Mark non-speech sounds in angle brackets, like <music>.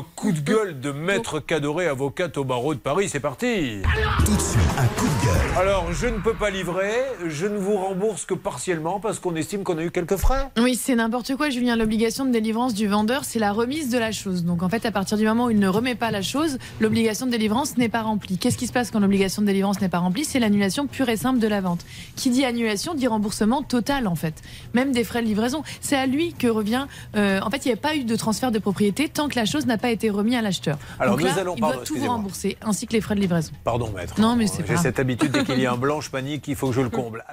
Un coup de gueule de maître Cadoré, avocate au barreau de Paris. C'est parti. Tout de suite, un coup de gueule. Alors, je ne peux pas livrer. Je ne vous rembourse que partiellement parce qu'on estime qu'on a eu quelques frais. Oui, c'est n'importe quoi, Julien. L'obligation de délivrance du vendeur, c'est la remise de la chose. Donc en fait, à partir du moment où il ne remet pas la chose, l'obligation de délivrance n'est pas remplie. Qu'est-ce qui se passe quand l'obligation de délivrance n'est pas remplie? C'est l'annulation pure et simple de la vente. Qui dit annulation dit remboursement total en fait. Même des frais de livraison. C'est à lui que revient. euh, en fait, il n'y a pas eu de transfert de propriété tant que la chose n'a pas été remise à l'acheteur. Alors, Donc nous là, allons- il pardon, doit tout vous rembourser, ainsi que les frais de livraison. Pardon, maître. Non, mais c'est J'ai cette habitude dès qu'il y a un <laughs> blanc, je panique, il faut que je le comble.